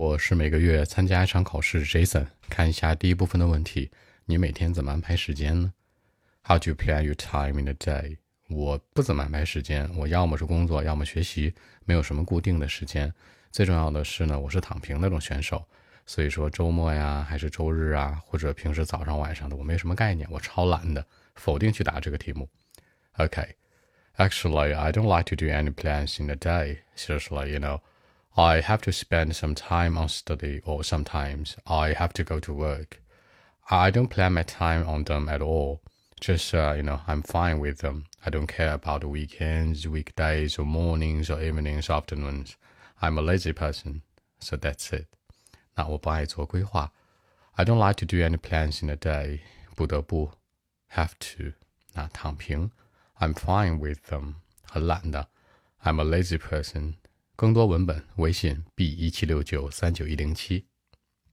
我是每个月参加一场考试，Jason。看一下第一部分的问题：你每天怎么安排时间呢？How do you plan your time in a day？我不怎么安排时间，我要么是工作，要么学习，没有什么固定的时间。最重要的是呢，我是躺平那种选手，所以说周末呀，还是周日啊，或者平时早上晚上的，我没什么概念，我超懒的，否定去答这个题目。OK，Actually，I don't like to do any plans in a day. Seriously, you know, I have to spend some time on study, or sometimes I have to go to work. I don't plan my time on them at all. Just, uh, you know, I'm fine with them. I don't care about weekends, weekdays, or mornings, or evenings, or afternoons. I'm a lazy person, so that's it. 那我不爱做规划。I don't like to do any plans in a day. 不得不，have to。那躺平，I'm fine with them。很懒的，I'm a lazy person。 更多文本，微信 b 一七六九三九一零七。